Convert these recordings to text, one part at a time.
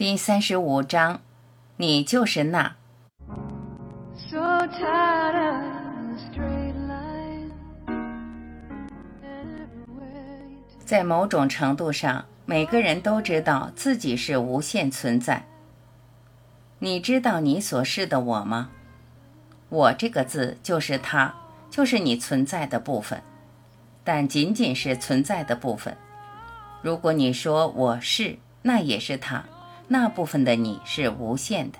第三十五章，你就是那。在某种程度上，每个人都知道自己是无限存在。你知道你所示的我吗？我这个字就是它，就是你存在的部分，但仅仅是存在的部分。如果你说我是，那也是它。那部分的你是无限的，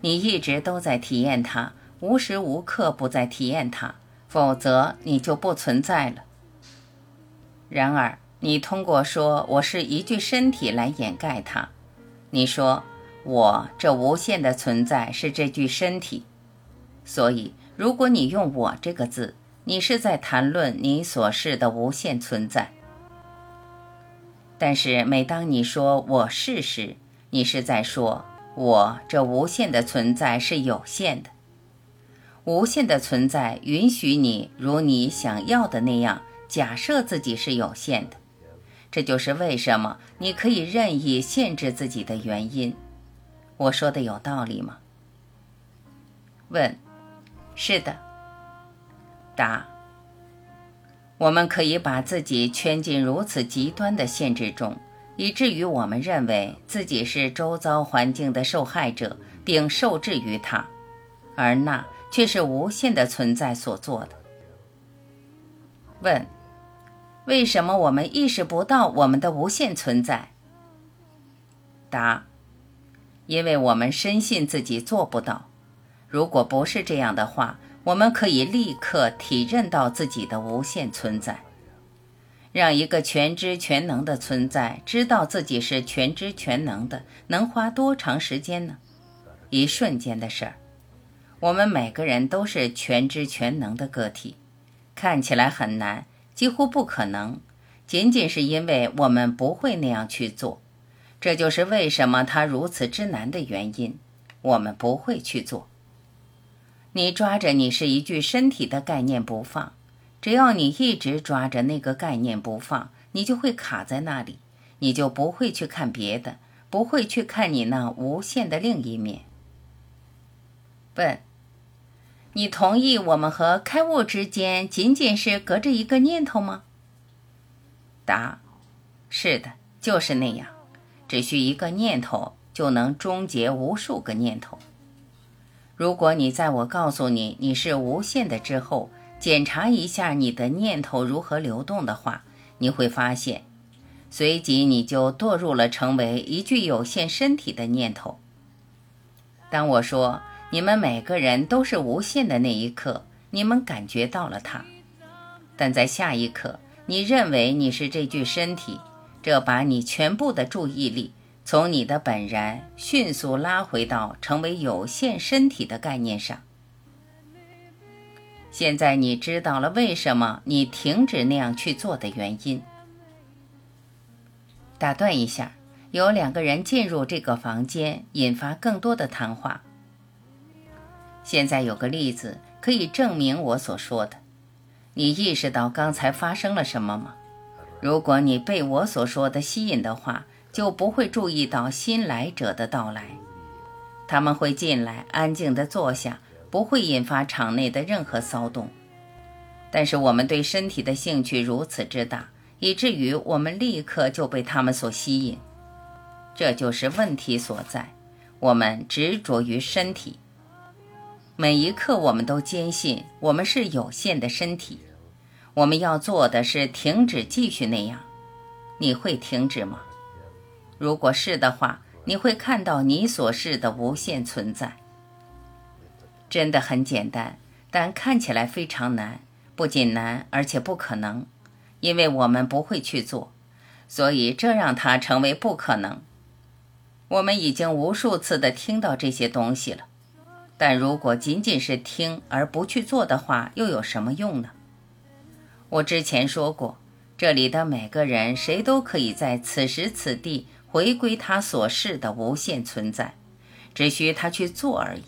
你一直都在体验它，无时无刻不在体验它，否则你就不存在了。然而，你通过说我是一具身体来掩盖它。你说我这无限的存在是这具身体，所以如果你用我这个字，你是在谈论你所示的无限存在。但是，每当你说我是时，你是在说我这无限的存在是有限的。无限的存在允许你如你想要的那样假设自己是有限的，这就是为什么你可以任意限制自己的原因。我说的有道理吗？问：是的。答。我们可以把自己圈进如此极端的限制中，以至于我们认为自己是周遭环境的受害者，并受制于它，而那却是无限的存在所做的。问：为什么我们意识不到我们的无限存在？答：因为我们深信自己做不到。如果不是这样的话，我们可以立刻体认到自己的无限存在。让一个全知全能的存在知道自己是全知全能的，能花多长时间呢？一瞬间的事儿。我们每个人都是全知全能的个体，看起来很难，几乎不可能，仅仅是因为我们不会那样去做。这就是为什么它如此之难的原因。我们不会去做。你抓着你是一具身体的概念不放，只要你一直抓着那个概念不放，你就会卡在那里，你就不会去看别的，不会去看你那无限的另一面。问：你同意我们和开悟之间仅仅是隔着一个念头吗？答：是的，就是那样，只需一个念头就能终结无数个念头。如果你在我告诉你你是无限的之后，检查一下你的念头如何流动的话，你会发现，随即你就堕入了成为一具有限身体的念头。当我说你们每个人都是无限的那一刻，你们感觉到了它，但在下一刻，你认为你是这具身体，这把你全部的注意力。从你的本然迅速拉回到成为有限身体的概念上。现在你知道了为什么你停止那样去做的原因。打断一下，有两个人进入这个房间，引发更多的谈话。现在有个例子可以证明我所说的。你意识到刚才发生了什么吗？如果你被我所说的吸引的话。就不会注意到新来者的到来，他们会进来，安静地坐下，不会引发场内的任何骚动。但是我们对身体的兴趣如此之大，以至于我们立刻就被他们所吸引。这就是问题所在。我们执着于身体，每一刻我们都坚信我们是有限的身体。我们要做的是停止继续那样。你会停止吗？如果是的话，你会看到你所示的无限存在。真的很简单，但看起来非常难。不仅难，而且不可能，因为我们不会去做，所以这让它成为不可能。我们已经无数次的听到这些东西了，但如果仅仅是听而不去做的话，又有什么用呢？我之前说过，这里的每个人，谁都可以在此时此地。回归他所示的无限存在，只需他去做而已。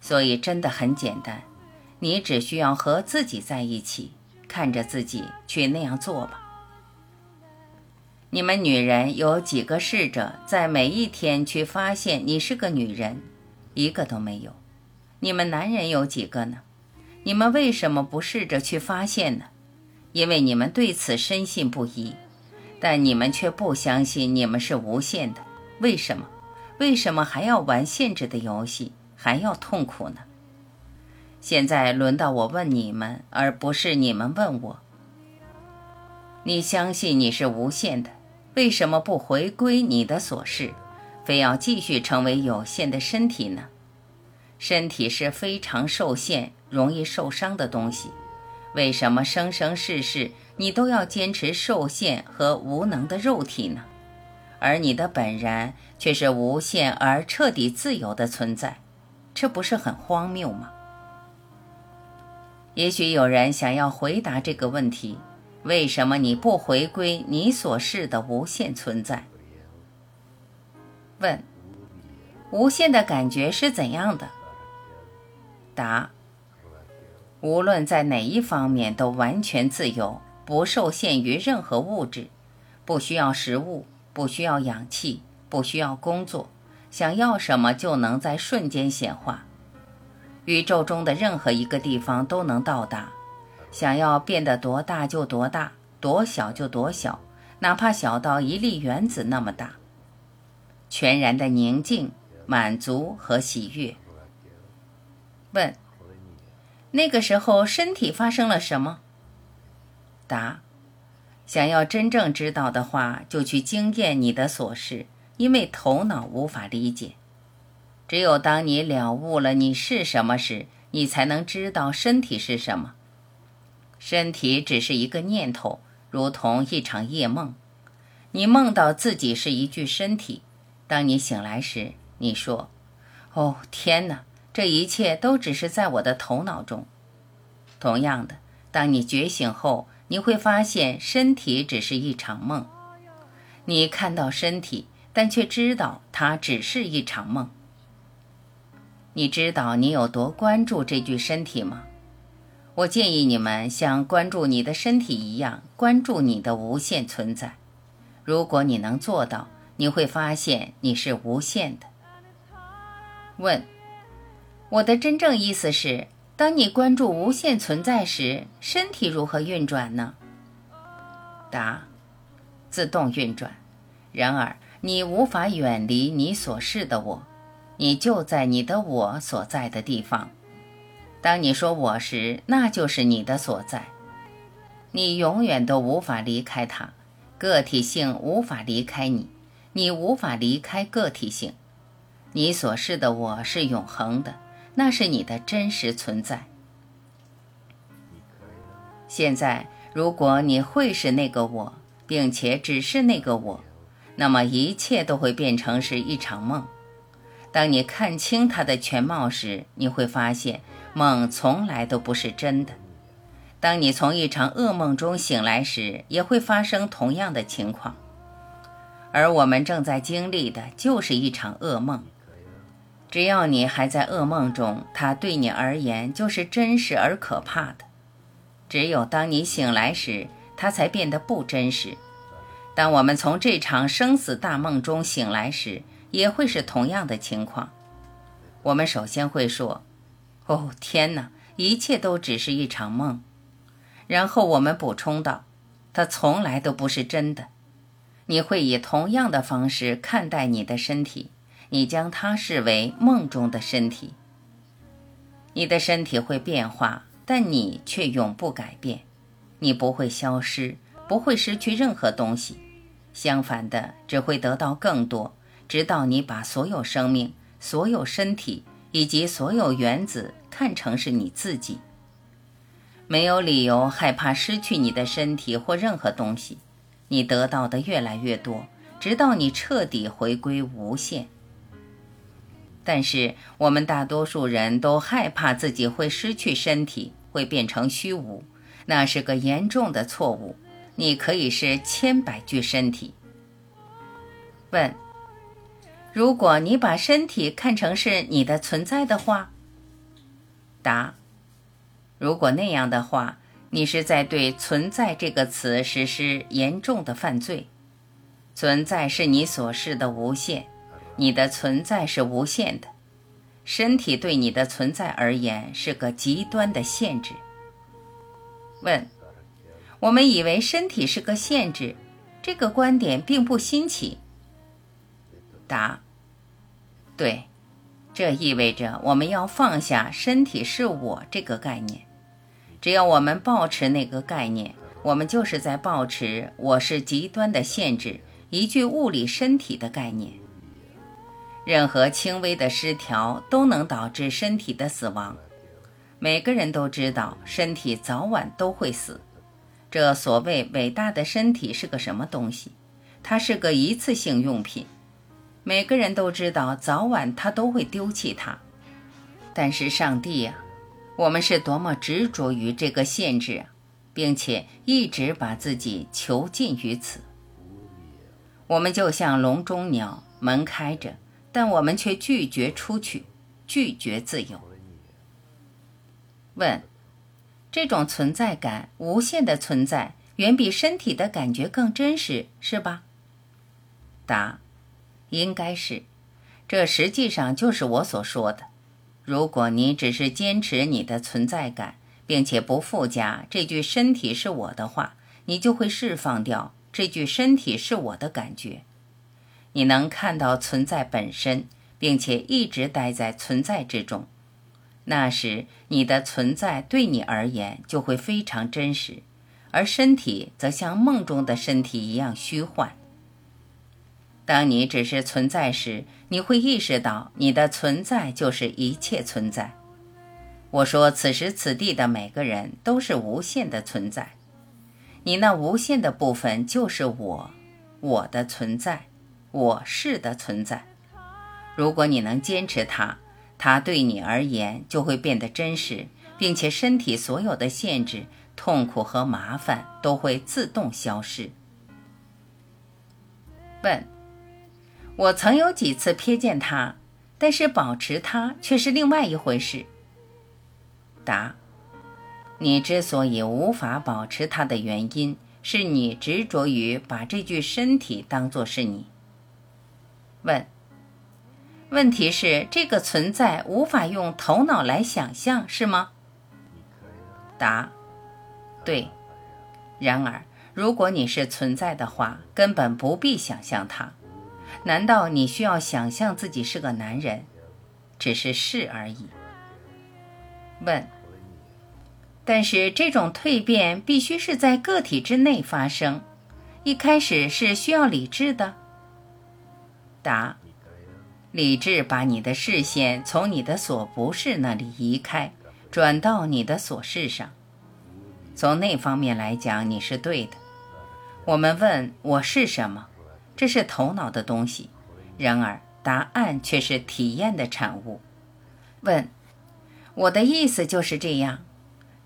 所以真的很简单，你只需要和自己在一起，看着自己去那样做吧。你们女人有几个试着在每一天去发现你是个女人？一个都没有。你们男人有几个呢？你们为什么不试着去发现呢？因为你们对此深信不疑，但你们却不相信你们是无限的。为什么？为什么还要玩限制的游戏，还要痛苦呢？现在轮到我问你们，而不是你们问我。你相信你是无限的。为什么不回归你的所事，非要继续成为有限的身体呢？身体是非常受限、容易受伤的东西。为什么生生世世你都要坚持受限和无能的肉体呢？而你的本然却是无限而彻底自由的存在，这不是很荒谬吗？也许有人想要回答这个问题。为什么你不回归你所示的无限存在？问：无限的感觉是怎样的？答：无论在哪一方面都完全自由，不受限于任何物质，不需要食物，不需要氧气，不需要工作，想要什么就能在瞬间显化，宇宙中的任何一个地方都能到达。想要变得多大就多大，多小就多小，哪怕小到一粒原子那么大。全然的宁静、满足和喜悦。问：那个时候身体发生了什么？答：想要真正知道的话，就去经验你的所事，因为头脑无法理解。只有当你了悟了你是什么时，你才能知道身体是什么。身体只是一个念头，如同一场夜梦。你梦到自己是一具身体，当你醒来时，你说：“哦，天哪！这一切都只是在我的头脑中。”同样的，当你觉醒后，你会发现身体只是一场梦。你看到身体，但却知道它只是一场梦。你知道你有多关注这具身体吗？我建议你们像关注你的身体一样关注你的无限存在。如果你能做到，你会发现你是无限的。问：我的真正意思是，当你关注无限存在时，身体如何运转呢？答：自动运转。然而，你无法远离你所示的我，你就在你的我所在的地方。当你说我时，那就是你的所在，你永远都无法离开它，个体性无法离开你，你无法离开个体性，你所示的我是永恒的，那是你的真实存在。现在，如果你会是那个我，并且只是那个我，那么一切都会变成是一场梦。当你看清它的全貌时，你会发现。梦从来都不是真的。当你从一场噩梦中醒来时，也会发生同样的情况。而我们正在经历的就是一场噩梦。只要你还在噩梦中，它对你而言就是真实而可怕的。只有当你醒来时，它才变得不真实。当我们从这场生死大梦中醒来时，也会是同样的情况。我们首先会说。哦天哪！一切都只是一场梦。然后我们补充道：“它从来都不是真的。”你会以同样的方式看待你的身体，你将它视为梦中的身体。你的身体会变化，但你却永不改变。你不会消失，不会失去任何东西。相反的，只会得到更多，直到你把所有生命、所有身体以及所有原子。看成是你自己，没有理由害怕失去你的身体或任何东西。你得到的越来越多，直到你彻底回归无限。但是我们大多数人都害怕自己会失去身体，会变成虚无，那是个严重的错误。你可以是千百具身体。问：如果你把身体看成是你的存在的话？答：如果那样的话，你是在对“存在”这个词实施严重的犯罪。存在是你所示的无限，你的存在是无限的。身体对你的存在而言是个极端的限制。问：我们以为身体是个限制，这个观点并不新奇。答：对，这意味着我们要放下“身体是我”这个概念。只要我们保持那个概念，我们就是在保持“我是极端的限制”一具物理身体的概念。任何轻微的失调都能导致身体的死亡。每个人都知道，身体早晚都会死。这所谓伟大的身体是个什么东西？它是个一次性用品。每个人都知道，早晚他都会丢弃它。但是上帝呀，我们是多么执着于这个限制啊，并且一直把自己囚禁于此。我们就像笼中鸟，门开着。但我们却拒绝出去，拒绝自由。问：这种存在感，无限的存在，远比身体的感觉更真实，是吧？答：应该是。这实际上就是我所说的。如果你只是坚持你的存在感，并且不附加这句“身体是我的”话，你就会释放掉这句“身体是我的”感觉。你能看到存在本身，并且一直待在存在之中，那时你的存在对你而言就会非常真实，而身体则像梦中的身体一样虚幻。当你只是存在时，你会意识到你的存在就是一切存在。我说，此时此地的每个人都是无限的存在，你那无限的部分就是我，我的存在。我是的存在，如果你能坚持它，它对你而言就会变得真实，并且身体所有的限制、痛苦和麻烦都会自动消失。问：我曾有几次瞥见它，但是保持它却是另外一回事。答：你之所以无法保持它的原因，是你执着于把这具身体当作是你。问：问题是这个存在无法用头脑来想象，是吗？答：对。然而，如果你是存在的话，根本不必想象它。难道你需要想象自己是个男人？只是是而已。问：但是这种蜕变必须是在个体之内发生，一开始是需要理智的。答：理智把你的视线从你的所不是那里移开，转到你的所是上。从那方面来讲，你是对的。我们问我是什么，这是头脑的东西；然而答案却是体验的产物。问我的意思就是这样：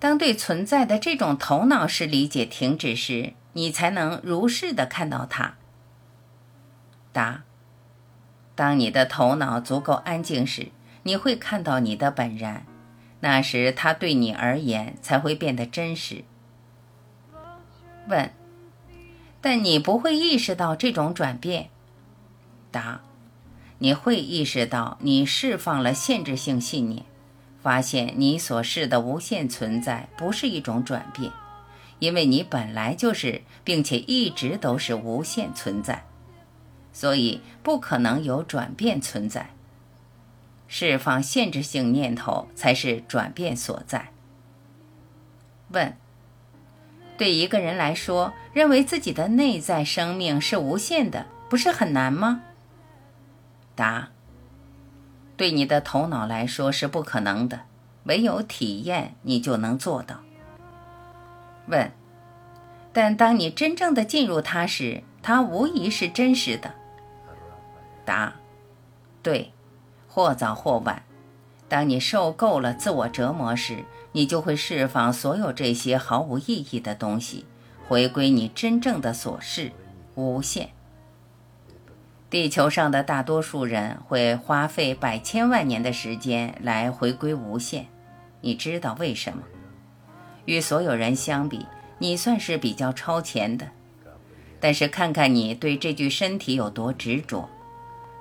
当对存在的这种头脑式理解停止时，你才能如是的看到它。答。当你的头脑足够安静时，你会看到你的本然，那时它对你而言才会变得真实。问：但你不会意识到这种转变？答：你会意识到你释放了限制性信念，发现你所示的无限存在不是一种转变，因为你本来就是，并且一直都是无限存在。所以不可能有转变存在，释放限制性念头才是转变所在。问：对一个人来说，认为自己的内在生命是无限的，不是很难吗？答：对你的头脑来说是不可能的，唯有体验你就能做到。问：但当你真正的进入它时，它无疑是真实的。答：对，或早或晚，当你受够了自我折磨时，你就会释放所有这些毫无意义的东西，回归你真正的所是无限。地球上的大多数人会花费百千万年的时间来回归无限，你知道为什么？与所有人相比，你算是比较超前的。但是看看你对这具身体有多执着。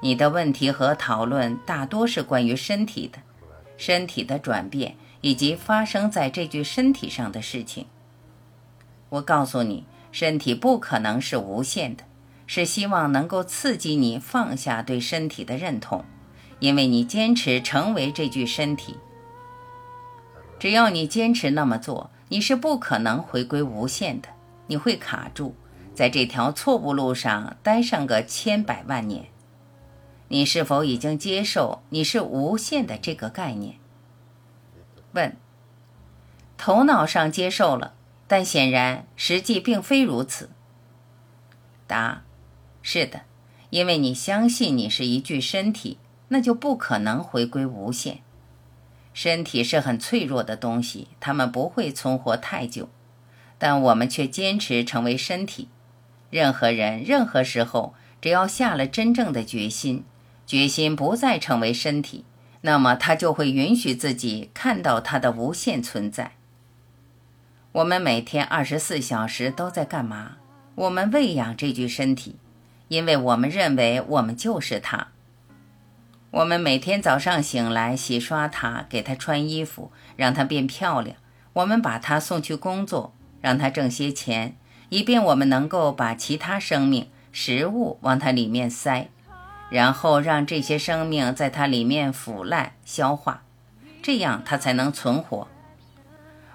你的问题和讨论大多是关于身体的，身体的转变以及发生在这具身体上的事情。我告诉你，身体不可能是无限的，是希望能够刺激你放下对身体的认同，因为你坚持成为这具身体。只要你坚持那么做，你是不可能回归无限的，你会卡住在这条错误路上待上个千百万年。你是否已经接受你是无限的这个概念？问：头脑上接受了，但显然实际并非如此。答：是的，因为你相信你是一具身体，那就不可能回归无限。身体是很脆弱的东西，它们不会存活太久，但我们却坚持成为身体。任何人，任何时候，只要下了真正的决心。决心不再成为身体，那么他就会允许自己看到它的无限存在。我们每天二十四小时都在干嘛？我们喂养这具身体，因为我们认为我们就是它。我们每天早上醒来，洗刷它，给它穿衣服，让它变漂亮。我们把它送去工作，让它挣些钱，以便我们能够把其他生命、食物往它里面塞。然后让这些生命在它里面腐烂消化，这样它才能存活。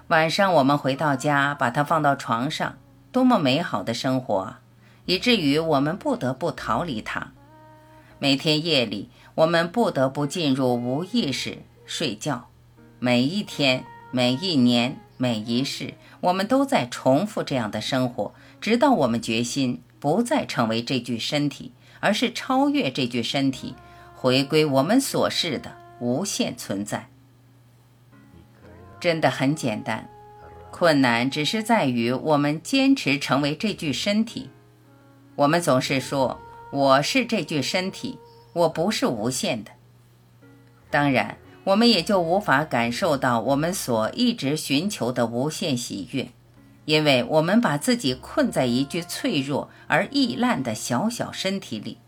晚上我们回到家，把它放到床上，多么美好的生活啊！以至于我们不得不逃离它。每天夜里，我们不得不进入无意识睡觉。每一天、每一年、每一世，我们都在重复这样的生活，直到我们决心不再成为这具身体。而是超越这具身体，回归我们所示的无限存在。真的很简单，困难只是在于我们坚持成为这具身体。我们总是说我是这具身体，我不是无限的。当然，我们也就无法感受到我们所一直寻求的无限喜悦。因为我们把自己困在一具脆弱而易烂的小小身体里。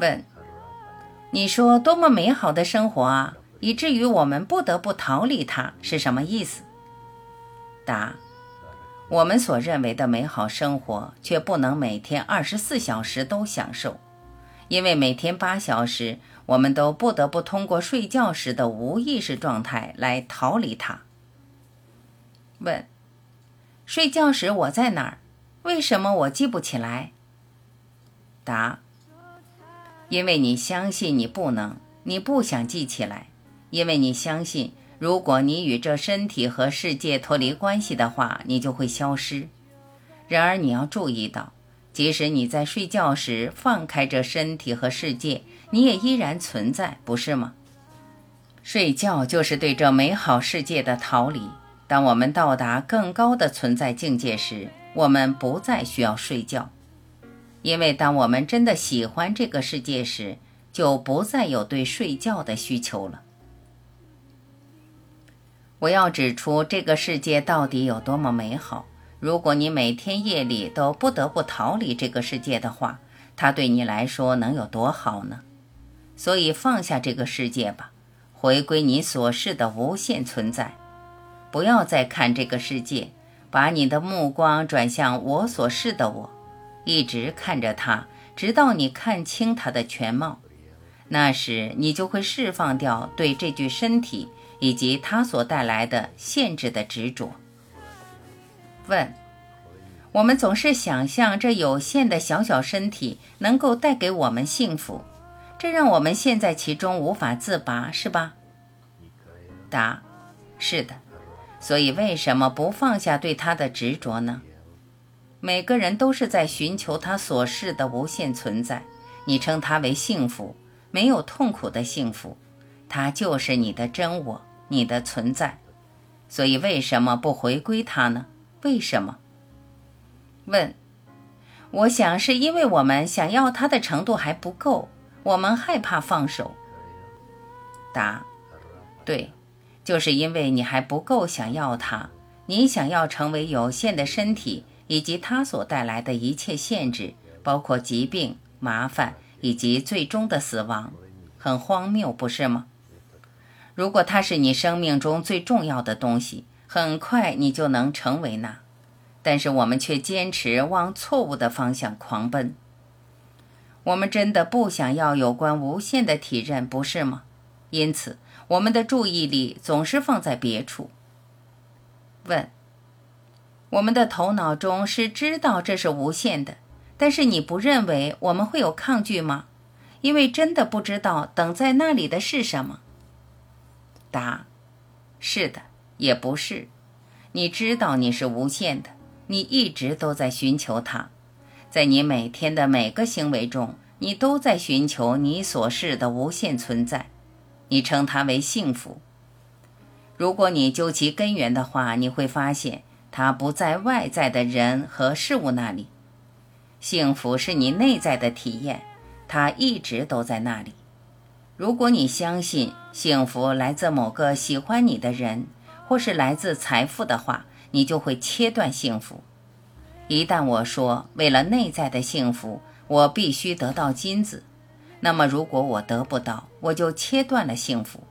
问：你说多么美好的生活啊，以至于我们不得不逃离它，是什么意思？答：我们所认为的美好生活，却不能每天二十四小时都享受，因为每天八小时，我们都不得不通过睡觉时的无意识状态来逃离它。问：睡觉时我在哪儿？为什么我记不起来？答：因为你相信你不能，你不想记起来，因为你相信，如果你与这身体和世界脱离关系的话，你就会消失。然而你要注意到，即使你在睡觉时放开这身体和世界，你也依然存在，不是吗？睡觉就是对这美好世界的逃离。当我们到达更高的存在境界时，我们不再需要睡觉，因为当我们真的喜欢这个世界时，就不再有对睡觉的需求了。我要指出这个世界到底有多么美好。如果你每天夜里都不得不逃离这个世界的话，它对你来说能有多好呢？所以放下这个世界吧，回归你所示的无限存在。不要再看这个世界，把你的目光转向我所示的我，一直看着它，直到你看清它的全貌。那时，你就会释放掉对这具身体以及它所带来的限制的执着。问：我们总是想象这有限的小小身体能够带给我们幸福，这让我们陷在其中无法自拔，是吧？答：是的。所以，为什么不放下对他的执着呢？每个人都是在寻求他所示的无限存在。你称它为幸福，没有痛苦的幸福，它就是你的真我，你的存在。所以，为什么不回归它呢？为什么？问。我想是因为我们想要它的程度还不够，我们害怕放手。答。对。就是因为你还不够想要它，你想要成为有限的身体，以及它所带来的一切限制，包括疾病、麻烦以及最终的死亡，很荒谬，不是吗？如果它是你生命中最重要的东西，很快你就能成为那。但是我们却坚持往错误的方向狂奔。我们真的不想要有关无限的体认，不是吗？因此，我们的注意力总是放在别处。问：我们的头脑中是知道这是无限的，但是你不认为我们会有抗拒吗？因为真的不知道等在那里的是什么。答：是的，也不是。你知道你是无限的，你一直都在寻求它，在你每天的每个行为中，你都在寻求你所示的无限存在。你称它为幸福。如果你究其根源的话，你会发现它不在外在的人和事物那里。幸福是你内在的体验，它一直都在那里。如果你相信幸福来自某个喜欢你的人，或是来自财富的话，你就会切断幸福。一旦我说为了内在的幸福，我必须得到金子，那么如果我得不到，我就切断了幸福。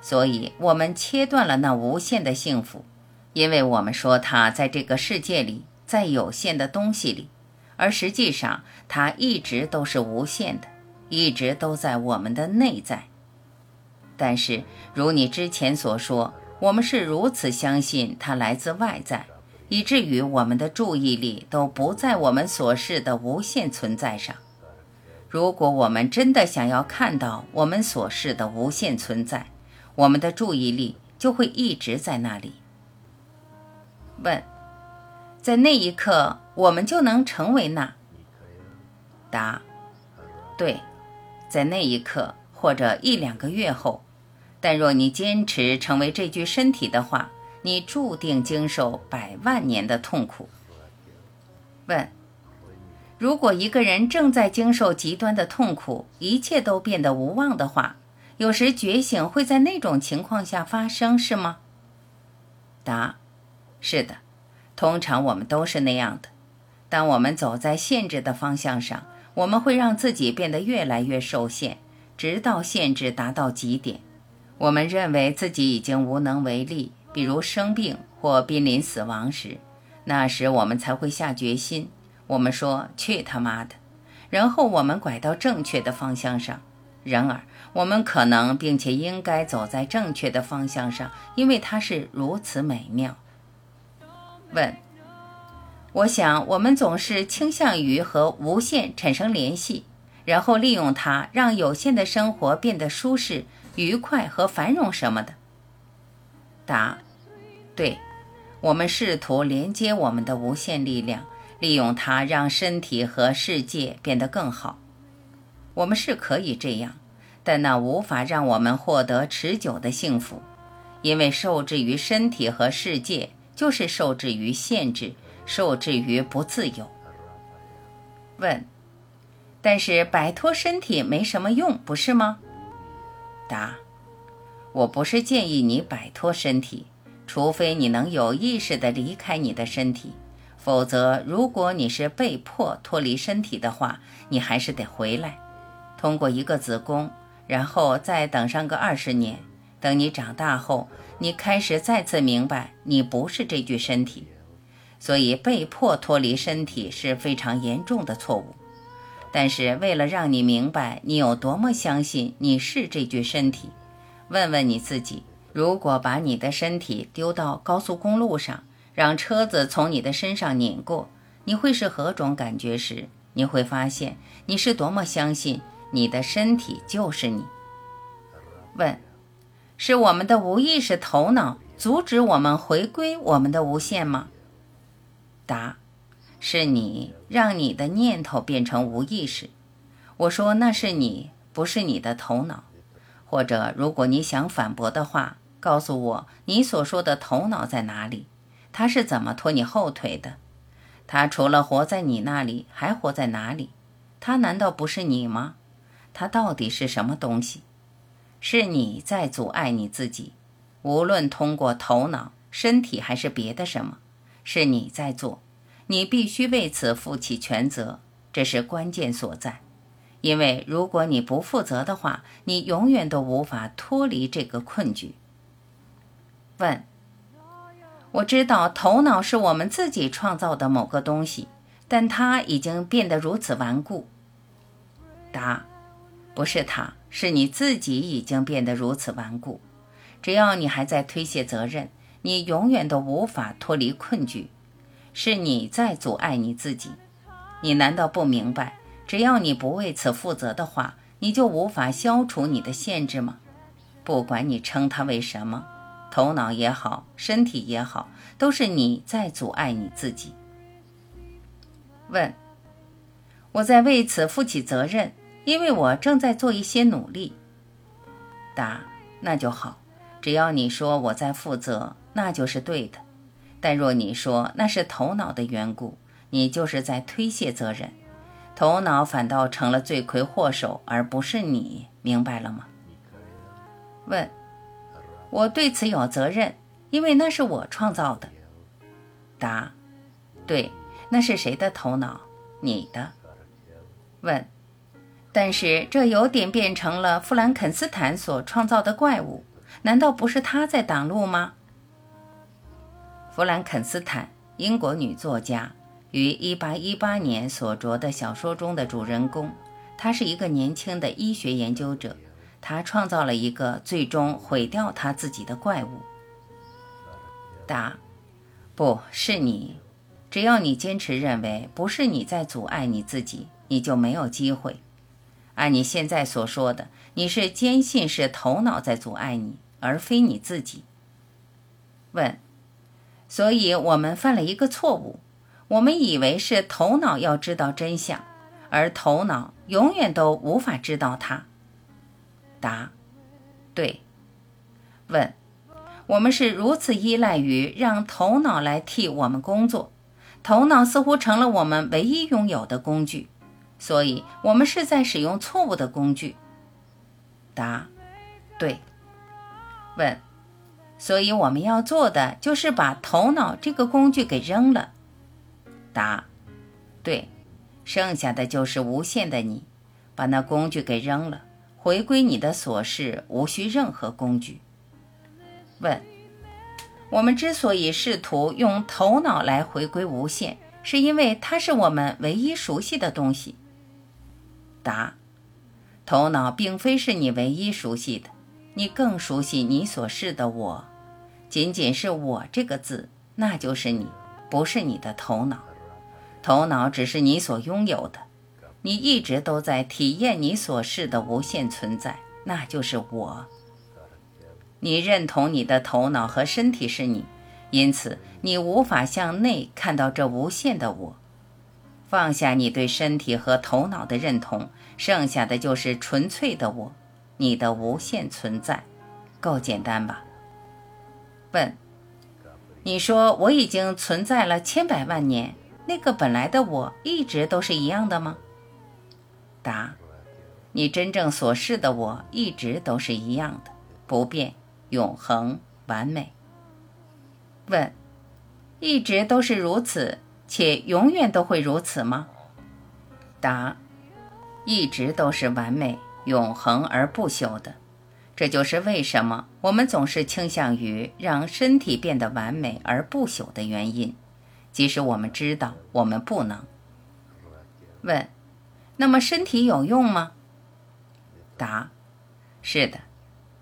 所以，我们切断了那无限的幸福，因为我们说它在这个世界里，在有限的东西里，而实际上它一直都是无限的，一直都在我们的内在。但是，如你之前所说，我们是如此相信它来自外在，以至于我们的注意力都不在我们所示的无限存在上。如果我们真的想要看到我们所示的无限存在，我们的注意力就会一直在那里。问，在那一刻，我们就能成为那？答，对，在那一刻或者一两个月后。但若你坚持成为这具身体的话，你注定经受百万年的痛苦。问，如果一个人正在经受极端的痛苦，一切都变得无望的话？有时觉醒会在那种情况下发生，是吗？答：是的，通常我们都是那样的。当我们走在限制的方向上，我们会让自己变得越来越受限，直到限制达到极点。我们认为自己已经无能为力，比如生病或濒临死亡时，那时我们才会下决心。我们说：“去他妈的！”然后我们拐到正确的方向上。然而，我们可能并且应该走在正确的方向上，因为它是如此美妙。问：我想我们总是倾向于和无限产生联系，然后利用它让有限的生活变得舒适、愉快和繁荣什么的。答：对，我们试图连接我们的无限力量，利用它让身体和世界变得更好。我们是可以这样，但那无法让我们获得持久的幸福，因为受制于身体和世界，就是受制于限制，受制于不自由。问：但是摆脱身体没什么用，不是吗？答：我不是建议你摆脱身体，除非你能有意识地离开你的身体，否则，如果你是被迫脱离身体的话，你还是得回来。通过一个子宫，然后再等上个二十年，等你长大后，你开始再次明白你不是这具身体，所以被迫脱离身体是非常严重的错误。但是为了让你明白你有多么相信你是这具身体，问问你自己：如果把你的身体丢到高速公路上，让车子从你的身上碾过，你会是何种感觉时，你会发现你是多么相信。你的身体就是你。问：是我们的无意识头脑阻止我们回归我们的无限吗？答：是你让你的念头变成无意识。我说那是你，不是你的头脑。或者，如果你想反驳的话，告诉我你所说的头脑在哪里？他是怎么拖你后腿的？他除了活在你那里，还活在哪里？他难道不是你吗？他到底是什么东西？是你在阻碍你自己，无论通过头脑、身体还是别的什么，是你在做。你必须为此负起全责，这是关键所在。因为如果你不负责的话，你永远都无法脱离这个困局。问：我知道头脑是我们自己创造的某个东西，但它已经变得如此顽固。答：不是它，是你自己已经变得如此顽固。只要你还在推卸责任，你永远都无法脱离困局。是你在阻碍你自己，你难道不明白？只要你不为此负责的话，你就无法消除你的限制吗？不管你称它为什么，头脑也好，身体也好，都是你在阻碍你自己。问：我在为此负起责任，因为我正在做一些努力。答：那就好，只要你说我在负责，那就是对的。但若你说那是头脑的缘故，你就是在推卸责任，头脑反倒成了罪魁祸首，而不是你，明白了吗？问，我对此有责任，因为那是我创造的。答，对，那是谁的头脑？你的。问，但是这有点变成了弗兰肯斯坦所创造的怪物，难道不是他在挡路吗？弗兰肯斯坦，英国女作家，于1818年所着的小说中的主人公，他是一个年轻的医学研究者，他创造了一个最终毁掉他自己的怪物。答：不是你，只要你坚持认为不是你在阻碍你自己，你就没有机会。按你现在所说的，你是坚信是头脑在阻碍你，而非你自己。问。所以我们犯了一个错误，我们以为是头脑要知道真相，而头脑永远都无法知道它。答：对。问：我们是如此依赖于让头脑来替我们工作，头脑似乎成了我们唯一拥有的工具，所以我们是在使用错误的工具。答：对。问。所以我们要做的就是把头脑这个工具给扔了。答：对，剩下的就是无限的你，把那工具给扔了，回归你的所事，无需任何工具。问：我们之所以试图用头脑来回归无限，是因为它是我们唯一熟悉的东西。答：头脑并非是你唯一熟悉的。你更熟悉你所示的我，仅仅是我这个字，那就是你，不是你的头脑。头脑只是你所拥有的，你一直都在体验你所示的无限存在，那就是我。你认同你的头脑和身体是你，因此你无法向内看到这无限的我。放下你对身体和头脑的认同，剩下的就是纯粹的我。你的无限存在，够简单吧？问，你说我已经存在了千百万年，那个本来的我一直都是一样的吗？答，你真正所示的我一直都是一样的，不变、永恒、完美。问，一直都是如此，且永远都会如此吗？答，一直都是完美。永恒而不朽的，这就是为什么我们总是倾向于让身体变得完美而不朽的原因，即使我们知道我们不能。问：那么身体有用吗？答：是的，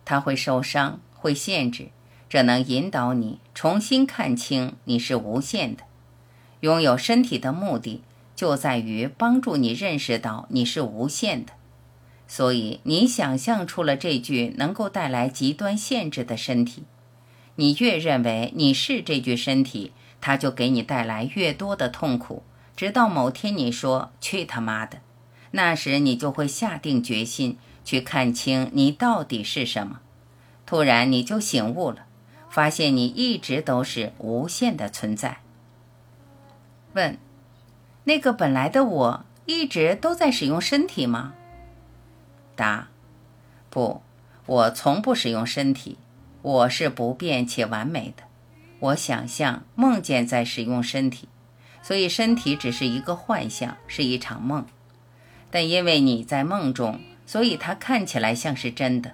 它会受伤，会限制，这能引导你重新看清你是无限的。拥有身体的目的就在于帮助你认识到你是无限的。所以，你想象出了这具能够带来极端限制的身体，你越认为你是这具身体，它就给你带来越多的痛苦。直到某天你说“去他妈的”，那时你就会下定决心去看清你到底是什么。突然你就醒悟了，发现你一直都是无限的存在。问：那个本来的我一直都在使用身体吗？答：不，我从不使用身体，我是不变且完美的。我想象、梦见在使用身体，所以身体只是一个幻象，是一场梦。但因为你在梦中，所以它看起来像是真的。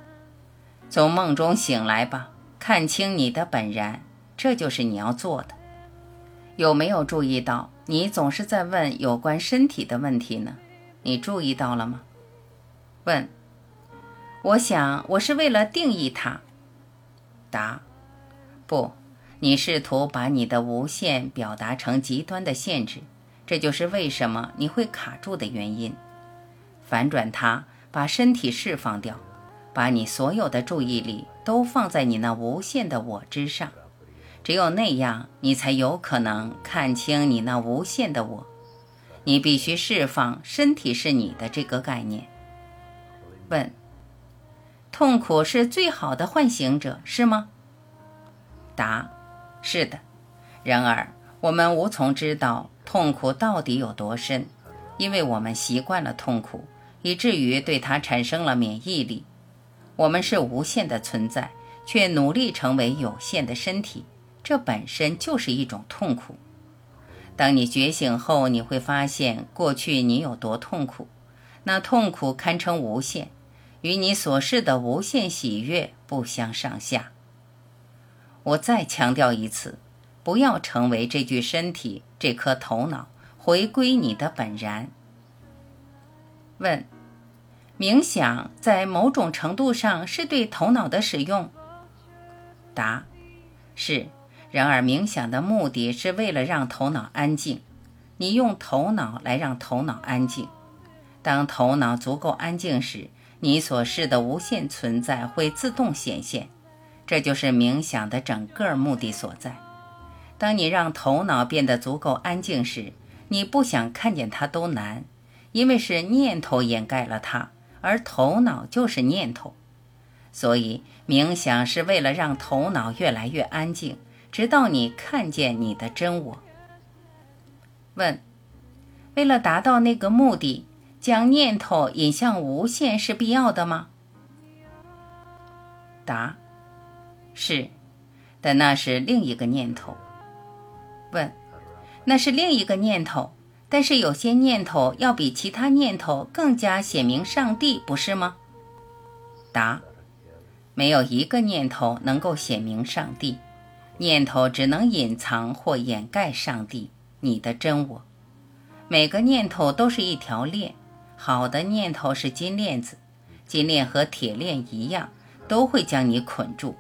从梦中醒来吧，看清你的本然，这就是你要做的。有没有注意到，你总是在问有关身体的问题呢？你注意到了吗？问。我想，我是为了定义它。答。不，你试图把你的无限表达成极端的限制，这就是为什么你会卡住的原因。反转它，把身体释放掉，把你所有的注意力都放在你那无限的我之上。只有那样，你才有可能看清你那无限的我。你必须释放“身体是你的”这个概念。问：痛苦是最好的唤醒者，是吗？答：是的。然而，我们无从知道痛苦到底有多深，因为我们习惯了痛苦，以至于对它产生了免疫力。我们是无限的存在，却努力成为有限的身体，这本身就是一种痛苦。当你觉醒后，你会发现过去你有多痛苦，那痛苦堪称无限，与你所示的无限喜悦不相上下。我再强调一次，不要成为这具身体、这颗头脑，回归你的本然。问：冥想在某种程度上是对头脑的使用？答：是。然而，冥想的目的是为了让头脑安静。你用头脑来让头脑安静。当头脑足够安静时，你所示的无限存在会自动显现。这就是冥想的整个目的所在。当你让头脑变得足够安静时，你不想看见它都难，因为是念头掩盖了它，而头脑就是念头。所以，冥想是为了让头脑越来越安静，直到你看见你的真我。问：为了达到那个目的，将念头引向无限是必要的吗？答。是，但那是另一个念头。问，那是另一个念头，但是有些念头要比其他念头更加显明上帝，不是吗？答，没有一个念头能够显明上帝，念头只能隐藏或掩盖上帝，你的真我。每个念头都是一条链，好的念头是金链子，金链和铁链一样，都会将你捆住。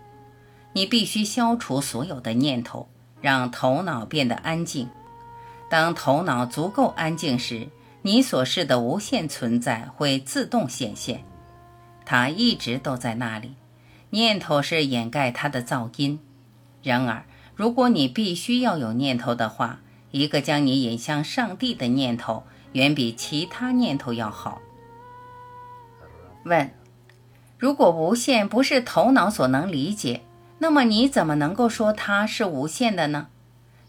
你必须消除所有的念头，让头脑变得安静。当头脑足够安静时，你所示的无限存在会自动显现。它一直都在那里，念头是掩盖它的噪音。然而，如果你必须要有念头的话，一个将你引向上帝的念头，远比其他念头要好。问：如果无限不是头脑所能理解？那么你怎么能够说它是无限的呢？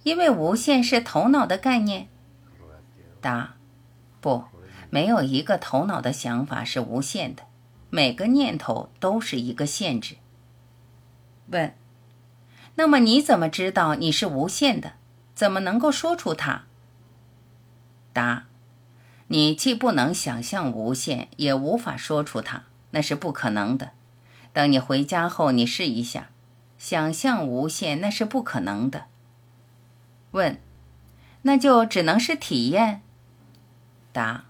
因为无限是头脑的概念。答：不，没有一个头脑的想法是无限的，每个念头都是一个限制。问：那么你怎么知道你是无限的？怎么能够说出它？答：你既不能想象无限，也无法说出它，那是不可能的。等你回家后，你试一下。想象无限，那是不可能的。问，那就只能是体验。答，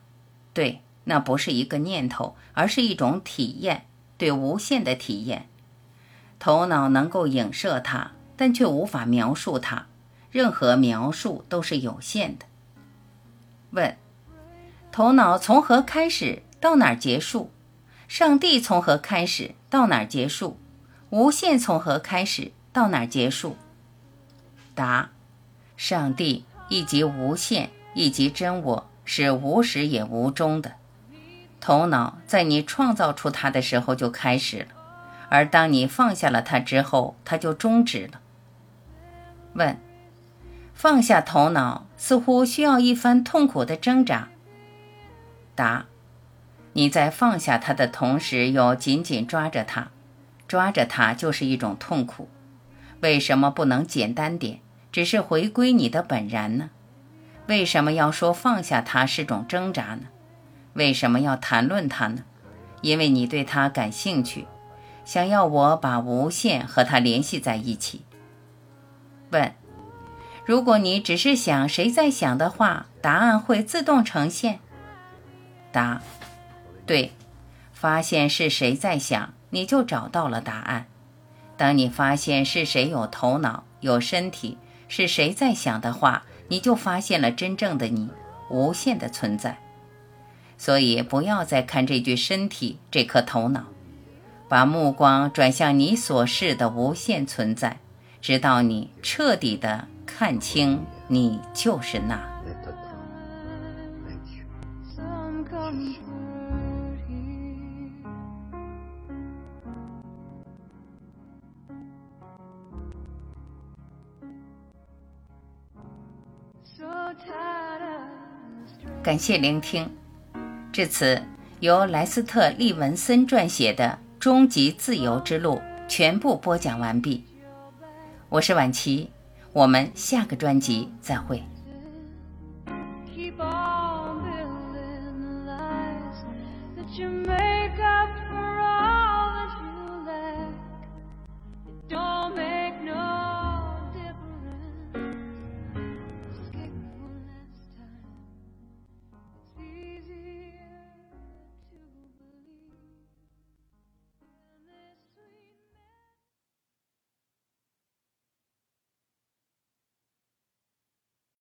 对，那不是一个念头，而是一种体验，对无限的体验。头脑能够影射它，但却无法描述它。任何描述都是有限的。问，头脑从何开始，到哪儿结束？上帝从何开始，到哪儿结束？无限从何开始，到哪儿结束？答：上帝以及无限以及真我是无始也无终的。头脑在你创造出它的时候就开始了，而当你放下了它之后，它就终止了。问：放下头脑似乎需要一番痛苦的挣扎。答：你在放下它的同时，又紧紧抓着它。抓着它就是一种痛苦，为什么不能简单点，只是回归你的本然呢？为什么要说放下它是种挣扎呢？为什么要谈论它呢？因为你对它感兴趣，想要我把无限和它联系在一起。问：如果你只是想谁在想的话，答案会自动呈现。答：对，发现是谁在想，你就找到了答案。当你发现是谁有头脑、有身体，是谁在想的话。你就发现了真正的你，无限的存在。所以不要再看这具身体、这颗头脑，把目光转向你所示的无限存在，直到你彻底的看清，你就是那。感谢聆听。至此，由莱斯特·利文森撰写的《终极自由之路》全部播讲完毕。我是婉琪，我们下个专辑再会。